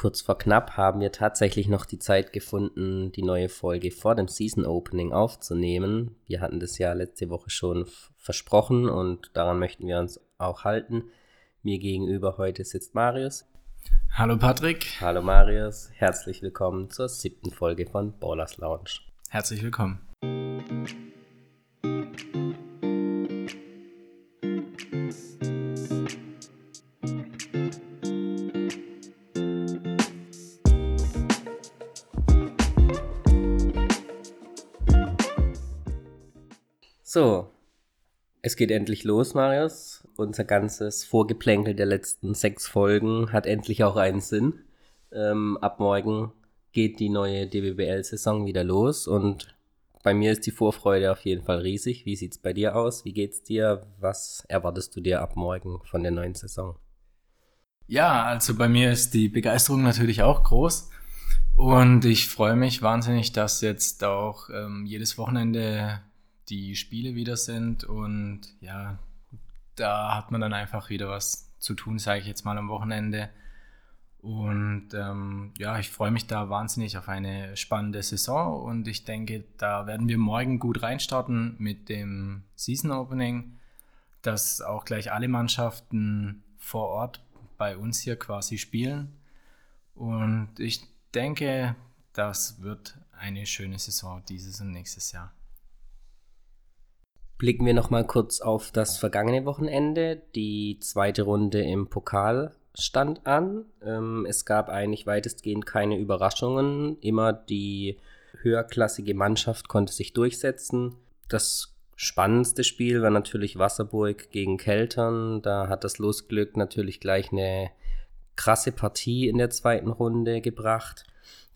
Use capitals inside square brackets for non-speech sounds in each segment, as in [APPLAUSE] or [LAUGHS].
kurz vor knapp haben wir tatsächlich noch die Zeit gefunden, die neue Folge vor dem Season Opening aufzunehmen. Wir hatten das ja letzte Woche schon versprochen und daran möchten wir uns auch halten. Mir gegenüber heute sitzt Marius. Hallo Patrick. Hallo Marius. Herzlich willkommen zur siebten Folge von Ballers Lounge. Herzlich willkommen. So, es geht endlich los, Marius. Unser ganzes Vorgeplänkel der letzten sechs Folgen hat endlich auch einen Sinn. Ähm, ab morgen geht die neue DBBL-Saison wieder los und bei mir ist die Vorfreude auf jeden Fall riesig. Wie sieht's bei dir aus? Wie geht's dir? Was erwartest du dir ab morgen von der neuen Saison? Ja, also bei mir ist die Begeisterung natürlich auch groß. Und ich freue mich wahnsinnig, dass jetzt auch ähm, jedes Wochenende die Spiele wieder sind und ja, da hat man dann einfach wieder was zu tun, sage ich jetzt mal am Wochenende. Und ähm, ja, ich freue mich da wahnsinnig auf eine spannende Saison und ich denke, da werden wir morgen gut reinstarten mit dem Season Opening, dass auch gleich alle Mannschaften vor Ort bei uns hier quasi spielen. Und ich denke, das wird eine schöne Saison dieses und nächstes Jahr blicken wir nochmal kurz auf das vergangene Wochenende. Die zweite Runde im Pokal stand an. Ähm, es gab eigentlich weitestgehend keine Überraschungen. Immer die höherklassige Mannschaft konnte sich durchsetzen. Das spannendste Spiel war natürlich Wasserburg gegen Keltern. Da hat das Losglück natürlich gleich eine krasse Partie in der zweiten Runde gebracht.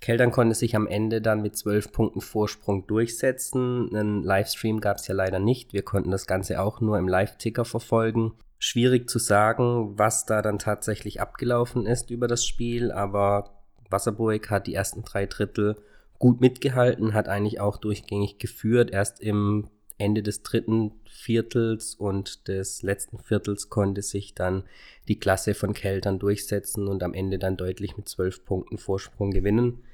Keltern konnte sich am Ende dann mit zwölf Punkten Vorsprung durchsetzen. Einen Livestream gab es ja leider nicht. Wir konnten das Ganze auch nur im Live-Ticker verfolgen. Schwierig zu sagen, was da dann tatsächlich abgelaufen ist über das Spiel, aber Wasserburg hat die ersten drei Drittel gut mitgehalten, hat eigentlich auch durchgängig geführt. Erst im Ende des dritten Viertels und des letzten Viertels konnte sich dann die Klasse von Keltern durchsetzen und am Ende dann deutlich mit zwölf Punkten Vorsprung gewinnen.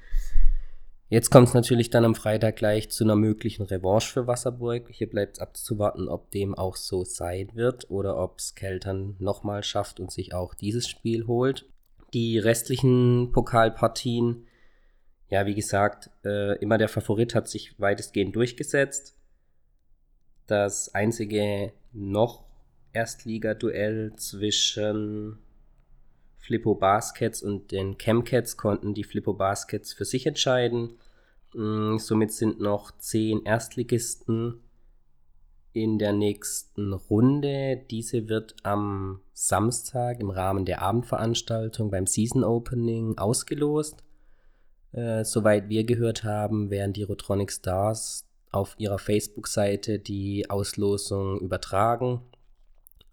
Jetzt kommt es natürlich dann am Freitag gleich zu einer möglichen Revanche für Wasserburg. Hier bleibt es abzuwarten, ob dem auch so sein wird oder ob es Keltern nochmal schafft und sich auch dieses Spiel holt. Die restlichen Pokalpartien, ja, wie gesagt, äh, immer der Favorit hat sich weitestgehend durchgesetzt. Das einzige noch Erstliga-Duell zwischen Flippo Baskets und den Chemcats konnten die Flippo Baskets für sich entscheiden. Mm, somit sind noch zehn Erstligisten in der nächsten Runde. Diese wird am Samstag im Rahmen der Abendveranstaltung beim Season Opening ausgelost. Äh, soweit wir gehört haben, werden die Rotronic Stars auf ihrer Facebook-Seite die Auslosung übertragen.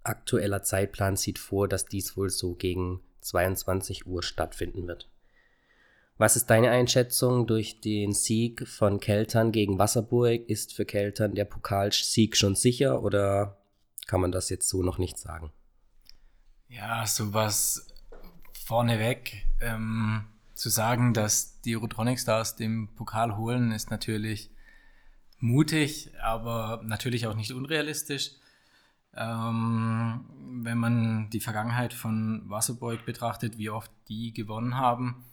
Aktueller Zeitplan sieht vor, dass dies wohl so gegen 22 Uhr stattfinden wird. Was ist deine Einschätzung durch den Sieg von Keltern gegen Wasserburg? Ist für Keltern der Pokalsieg schon sicher oder kann man das jetzt so noch nicht sagen? Ja, sowas vorneweg ähm, zu sagen, dass die Rotronic Stars den Pokal holen, ist natürlich mutig, aber natürlich auch nicht unrealistisch. Ähm, wenn man die Vergangenheit von Wasserburg betrachtet, wie oft die gewonnen haben,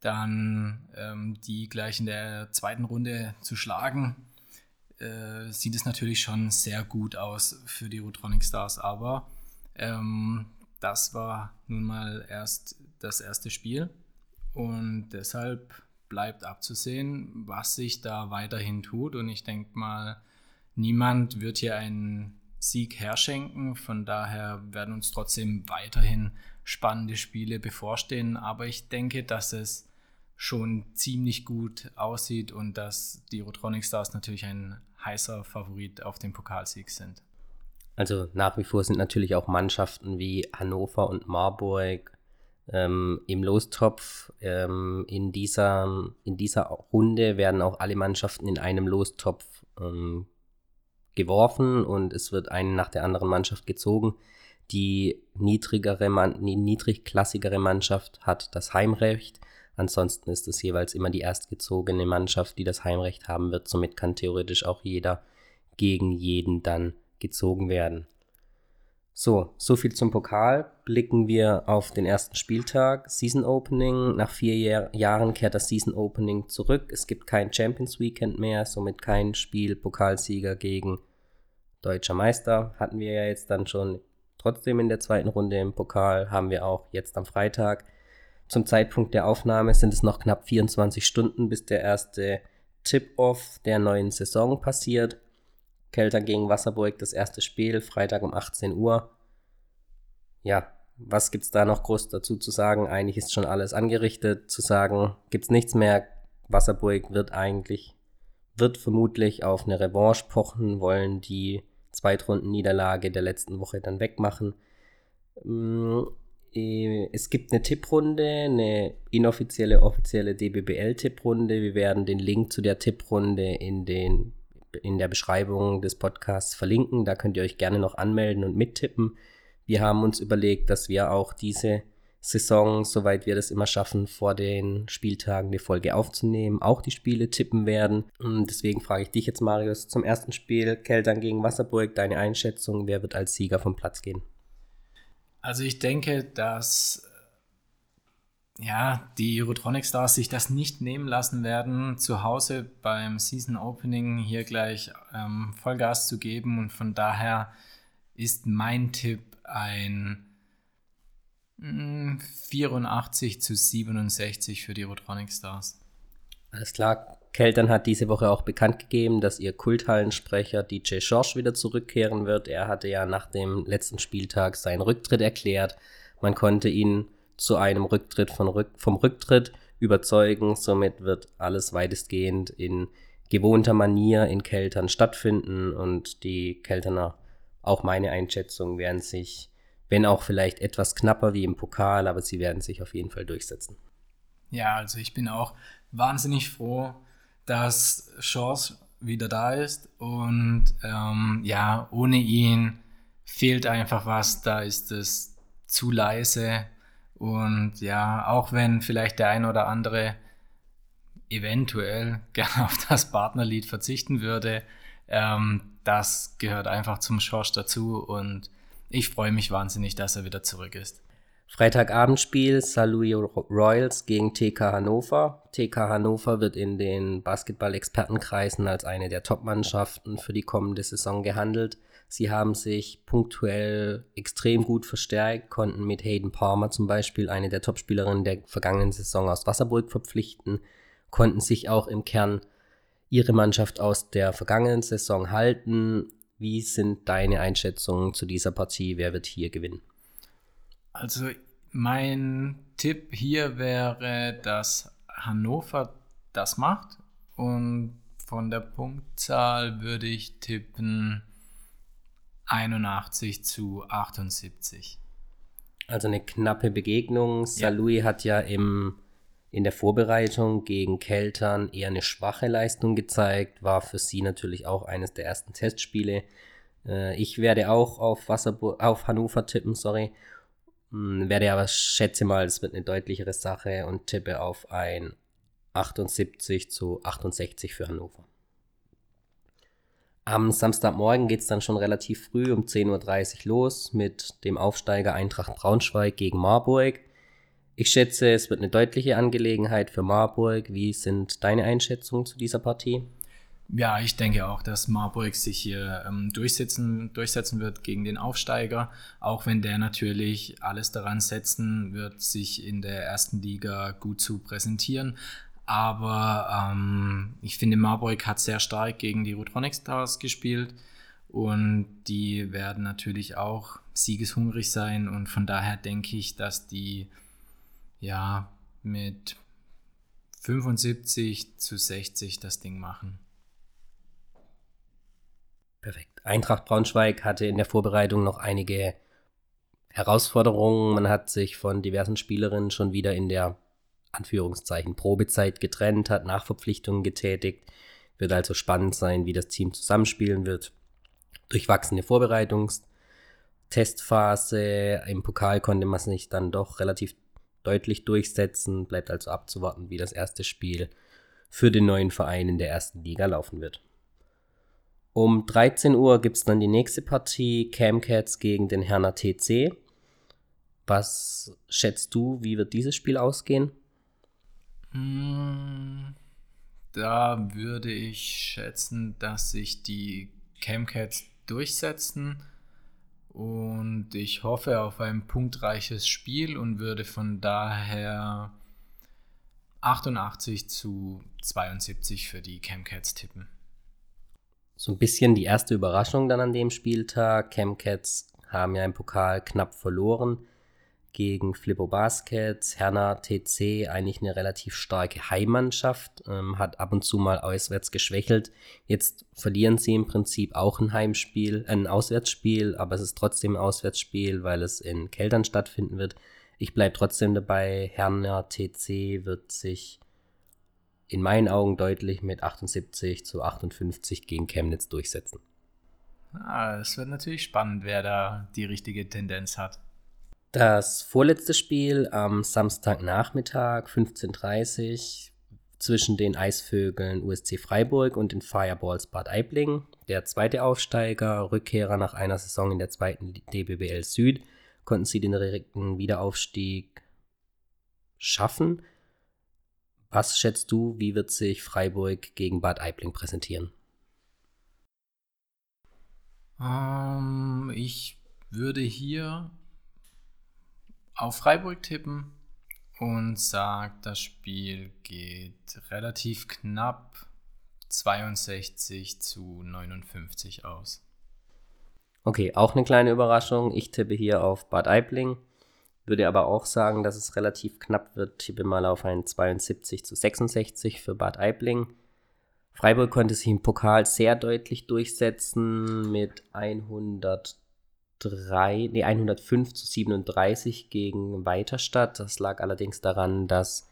dann ähm, die gleich in der zweiten Runde zu schlagen, äh, sieht es natürlich schon sehr gut aus für die Rotronic Stars. Aber ähm, das war nun mal erst das erste Spiel und deshalb bleibt abzusehen, was sich da weiterhin tut. Und ich denke mal, niemand wird hier einen Sieg herschenken. Von daher werden uns trotzdem weiterhin spannende Spiele bevorstehen. Aber ich denke, dass es schon ziemlich gut aussieht und dass die Rotronic Stars natürlich ein heißer Favorit auf den Pokalsieg sind. Also nach wie vor sind natürlich auch Mannschaften wie Hannover und Marburg ähm, im Lostopf. Ähm, in, dieser, in dieser Runde werden auch alle Mannschaften in einem Lostopf ähm, geworfen und es wird eine nach der anderen Mannschaft gezogen. Die niedrigere, die niedrigklassigere Mannschaft hat das Heimrecht. Ansonsten ist es jeweils immer die erstgezogene Mannschaft, die das Heimrecht haben wird. Somit kann theoretisch auch jeder gegen jeden dann gezogen werden. So, so viel zum Pokal. Blicken wir auf den ersten Spieltag. Season Opening. Nach vier Jahr Jahren kehrt das Season Opening zurück. Es gibt kein Champions Weekend mehr, somit kein Spiel Pokalsieger gegen deutscher Meister. Hatten wir ja jetzt dann schon trotzdem in der zweiten Runde im Pokal. Haben wir auch jetzt am Freitag. Zum Zeitpunkt der Aufnahme sind es noch knapp 24 Stunden, bis der erste Tip-Off der neuen Saison passiert. Kelter gegen Wasserburg, das erste Spiel, Freitag um 18 Uhr. Ja, was gibt es da noch groß dazu zu sagen? Eigentlich ist schon alles angerichtet. Zu sagen, gibt es nichts mehr. Wasserburg wird eigentlich, wird vermutlich auf eine Revanche pochen, wollen die Zweitrunden-Niederlage der letzten Woche dann wegmachen. Mm, äh, es gibt eine Tipprunde, eine inoffizielle, offizielle DBBL-Tipprunde. Wir werden den Link zu der Tipprunde in den in der Beschreibung des Podcasts verlinken. Da könnt ihr euch gerne noch anmelden und mittippen. Wir haben uns überlegt, dass wir auch diese Saison, soweit wir das immer schaffen, vor den Spieltagen eine Folge aufzunehmen, auch die Spiele tippen werden. Und deswegen frage ich dich jetzt, Marius, zum ersten Spiel Keltern gegen Wasserburg, deine Einschätzung, wer wird als Sieger vom Platz gehen? Also ich denke, dass ja, die Eurotronic Stars sich das nicht nehmen lassen werden, zu Hause beim Season Opening hier gleich ähm, Vollgas zu geben. Und von daher ist mein Tipp ein 84 hm, zu 67 für die Eurotronic Stars. Alles klar. Keltern hat diese Woche auch bekannt gegeben, dass ihr Kulthallensprecher DJ Schorsch wieder zurückkehren wird. Er hatte ja nach dem letzten Spieltag seinen Rücktritt erklärt. Man konnte ihn zu einem Rücktritt von Rück vom Rücktritt überzeugen. Somit wird alles weitestgehend in gewohnter Manier in Keltern stattfinden und die Kelterner, auch meine Einschätzung, werden sich, wenn auch vielleicht etwas knapper wie im Pokal, aber sie werden sich auf jeden Fall durchsetzen. Ja, also ich bin auch wahnsinnig froh, dass Chance wieder da ist und ähm, ja, ohne ihn fehlt einfach was, da ist es zu leise und ja, auch wenn vielleicht der ein oder andere eventuell [LAUGHS] gerne auf das Partnerlied verzichten würde, ähm, das gehört einfach zum Schorsch dazu und ich freue mich wahnsinnig, dass er wieder zurück ist. Freitagabendspiel Saluio Royals gegen TK Hannover. TK Hannover wird in den Basketball-Expertenkreisen als eine der Top-Mannschaften für die kommende Saison gehandelt. Sie haben sich punktuell extrem gut verstärkt, konnten mit Hayden Palmer zum Beispiel eine der Topspielerinnen der vergangenen Saison aus Wasserburg verpflichten, konnten sich auch im Kern ihre Mannschaft aus der vergangenen Saison halten. Wie sind deine Einschätzungen zu dieser Partie? Wer wird hier gewinnen? Also mein Tipp hier wäre, dass Hannover das macht und von der Punktzahl würde ich tippen 81 zu 78. Also eine knappe Begegnung. Salui ja. hat ja im, in der Vorbereitung gegen Keltern eher eine schwache Leistung gezeigt, war für sie natürlich auch eines der ersten Testspiele. Äh, ich werde auch auf, Wasserburg, auf Hannover tippen, sorry. Hm, werde aber schätze mal, es wird eine deutlichere Sache und tippe auf ein 78 zu 68 für Hannover. Am Samstagmorgen geht es dann schon relativ früh um 10.30 Uhr los mit dem Aufsteiger Eintracht Braunschweig gegen Marburg. Ich schätze, es wird eine deutliche Angelegenheit für Marburg. Wie sind deine Einschätzungen zu dieser Partie? Ja, ich denke auch, dass Marburg sich hier ähm, durchsetzen, durchsetzen wird gegen den Aufsteiger, auch wenn der natürlich alles daran setzen wird, sich in der ersten Liga gut zu präsentieren. Aber ähm, ich finde, Marburg hat sehr stark gegen die Rotronic Stars gespielt und die werden natürlich auch siegeshungrig sein und von daher denke ich, dass die ja mit 75 zu 60 das Ding machen. Perfekt. Eintracht Braunschweig hatte in der Vorbereitung noch einige Herausforderungen. Man hat sich von diversen Spielerinnen schon wieder in der Anführungszeichen Probezeit getrennt, hat Nachverpflichtungen getätigt. Wird also spannend sein, wie das Team zusammenspielen wird. Durchwachsene Vorbereitungszeit Testphase. Im Pokal konnte man sich dann doch relativ deutlich durchsetzen. Bleibt also abzuwarten, wie das erste Spiel für den neuen Verein in der ersten Liga laufen wird. Um 13 Uhr gibt es dann die nächste Partie, Camcats gegen den Herner TC. Was schätzt du, wie wird dieses Spiel ausgehen? Hm, da würde ich schätzen, dass sich die Camcats durchsetzen und ich hoffe auf ein punktreiches Spiel und würde von daher 88 zu 72 für die Camcats tippen. So ein bisschen die erste Überraschung dann an dem Spieltag. Camcats haben ja im Pokal knapp verloren gegen Flippo Baskets, Herner TC, eigentlich eine relativ starke Heimmannschaft, ähm, hat ab und zu mal auswärts geschwächelt. Jetzt verlieren sie im Prinzip auch ein Heimspiel, ein Auswärtsspiel, aber es ist trotzdem ein Auswärtsspiel, weil es in Keltern stattfinden wird. Ich bleibe trotzdem dabei, Herner TC wird sich in meinen Augen deutlich mit 78 zu 58 gegen Chemnitz durchsetzen. Ah, es wird natürlich spannend, wer da die richtige Tendenz hat. Das vorletzte Spiel am Samstagnachmittag 15.30 Uhr zwischen den Eisvögeln USC Freiburg und den Fireballs Bad Aibling. Der zweite Aufsteiger, Rückkehrer nach einer Saison in der zweiten DBBL Süd, konnten sie den direkten Wiederaufstieg schaffen. Was schätzt du, wie wird sich Freiburg gegen Bad Aibling präsentieren? Ähm, ich würde hier auf Freiburg tippen und sagt, das Spiel geht relativ knapp 62 zu 59 aus. Okay, auch eine kleine Überraschung. Ich tippe hier auf Bad Aibling, würde aber auch sagen, dass es relativ knapp wird. Tippe mal auf ein 72 zu 66 für Bad Aibling. Freiburg konnte sich im Pokal sehr deutlich durchsetzen mit 100 103, nee, 105 zu 37 gegen Weiterstadt. Das lag allerdings daran, dass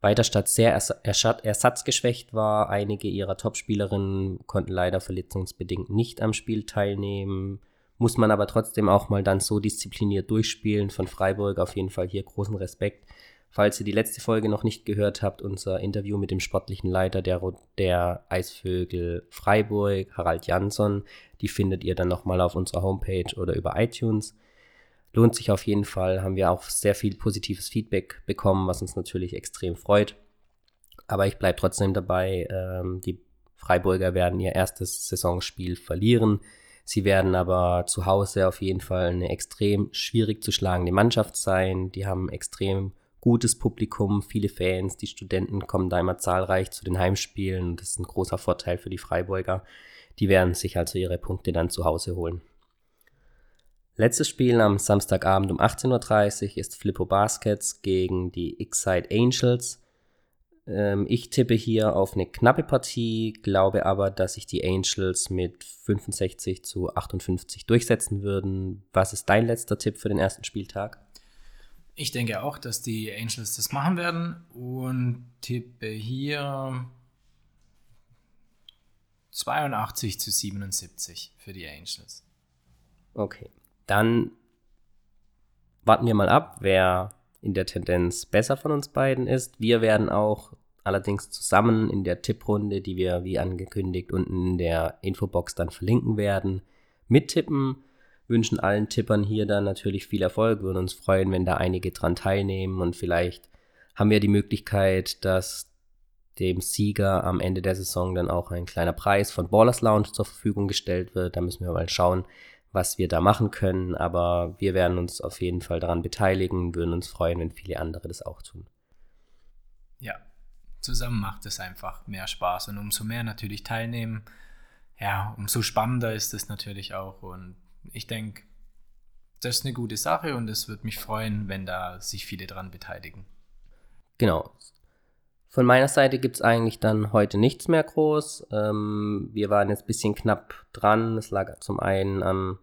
Weiterstadt sehr ersatzgeschwächt war. Einige ihrer Topspielerinnen konnten leider verletzungsbedingt nicht am Spiel teilnehmen. Muss man aber trotzdem auch mal dann so diszipliniert durchspielen. Von Freiburg auf jeden Fall hier großen Respekt. Falls ihr die letzte Folge noch nicht gehört habt, unser Interview mit dem sportlichen Leiter der, der Eisvögel Freiburg, Harald Jansson, die findet ihr dann nochmal auf unserer Homepage oder über iTunes. Lohnt sich auf jeden Fall, haben wir auch sehr viel positives Feedback bekommen, was uns natürlich extrem freut. Aber ich bleibe trotzdem dabei, ähm, die Freiburger werden ihr erstes Saisonspiel verlieren. Sie werden aber zu Hause auf jeden Fall eine extrem schwierig zu schlagende Mannschaft sein. Die haben extrem gutes Publikum, viele Fans, die Studenten kommen da immer zahlreich zu den Heimspielen das ist ein großer Vorteil für die Freiburger. Die werden sich also ihre Punkte dann zu Hause holen. Letztes Spiel am Samstagabend um 18.30 Uhr ist Flippo Baskets gegen die Excite Angels. Ähm, ich tippe hier auf eine knappe Partie, glaube aber, dass sich die Angels mit 65 zu 58 durchsetzen würden. Was ist dein letzter Tipp für den ersten Spieltag? Ich denke auch, dass die Angels das machen werden und tippe hier 82 zu 77 für die Angels. Okay, dann warten wir mal ab, wer in der Tendenz besser von uns beiden ist. Wir werden auch allerdings zusammen in der Tipprunde, die wir wie angekündigt unten in der Infobox dann verlinken werden, mittippen wünschen allen Tippern hier dann natürlich viel Erfolg, würden uns freuen, wenn da einige dran teilnehmen und vielleicht haben wir die Möglichkeit, dass dem Sieger am Ende der Saison dann auch ein kleiner Preis von Ballers Lounge zur Verfügung gestellt wird. Da müssen wir mal schauen, was wir da machen können. Aber wir werden uns auf jeden Fall daran beteiligen, würden uns freuen, wenn viele andere das auch tun. Ja, zusammen macht es einfach mehr Spaß und umso mehr natürlich teilnehmen, ja, umso spannender ist es natürlich auch und ich denke, das ist eine gute Sache und es würde mich freuen, wenn da sich viele dran beteiligen. Genau. Von meiner Seite gibt es eigentlich dann heute nichts mehr groß. Ähm, wir waren jetzt ein bisschen knapp dran. Es lag zum einen am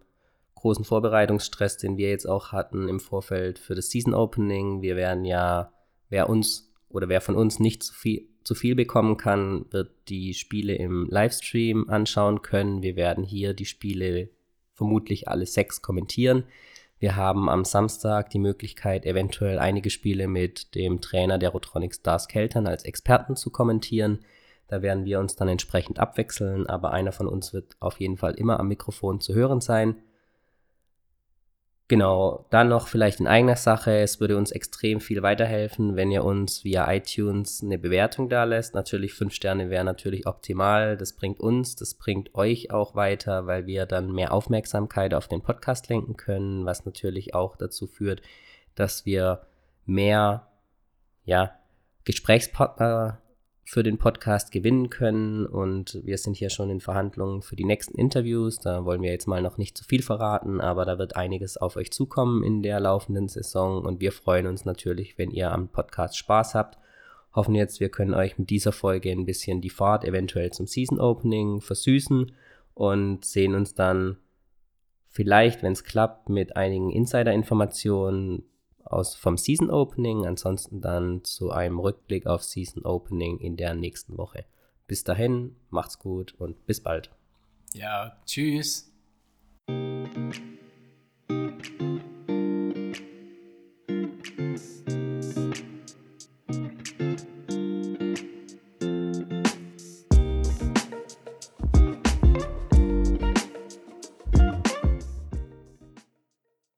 großen Vorbereitungsstress, den wir jetzt auch hatten im Vorfeld für das Season Opening. Wir werden ja, wer uns oder wer von uns nicht zu viel, zu viel bekommen kann, wird die Spiele im Livestream anschauen können. Wir werden hier die Spiele vermutlich alle sechs kommentieren. Wir haben am Samstag die Möglichkeit, eventuell einige Spiele mit dem Trainer der Rotronic Stars Keltern als Experten zu kommentieren. Da werden wir uns dann entsprechend abwechseln, aber einer von uns wird auf jeden Fall immer am Mikrofon zu hören sein. Genau, dann noch vielleicht in eigener Sache. Es würde uns extrem viel weiterhelfen, wenn ihr uns via iTunes eine Bewertung da lässt. Natürlich fünf Sterne wäre natürlich optimal. Das bringt uns, das bringt euch auch weiter, weil wir dann mehr Aufmerksamkeit auf den Podcast lenken können, was natürlich auch dazu führt, dass wir mehr ja, Gesprächspartner für den Podcast gewinnen können. Und wir sind hier schon in Verhandlungen für die nächsten Interviews. Da wollen wir jetzt mal noch nicht zu viel verraten, aber da wird einiges auf euch zukommen in der laufenden Saison. Und wir freuen uns natürlich, wenn ihr am Podcast Spaß habt. Hoffen jetzt, wir können euch mit dieser Folge ein bisschen die Fahrt eventuell zum Season Opening versüßen und sehen uns dann vielleicht, wenn es klappt, mit einigen Insider-Informationen aus vom Season Opening, ansonsten dann zu einem Rückblick auf Season Opening in der nächsten Woche. Bis dahin, macht's gut und bis bald. Ja, tschüss.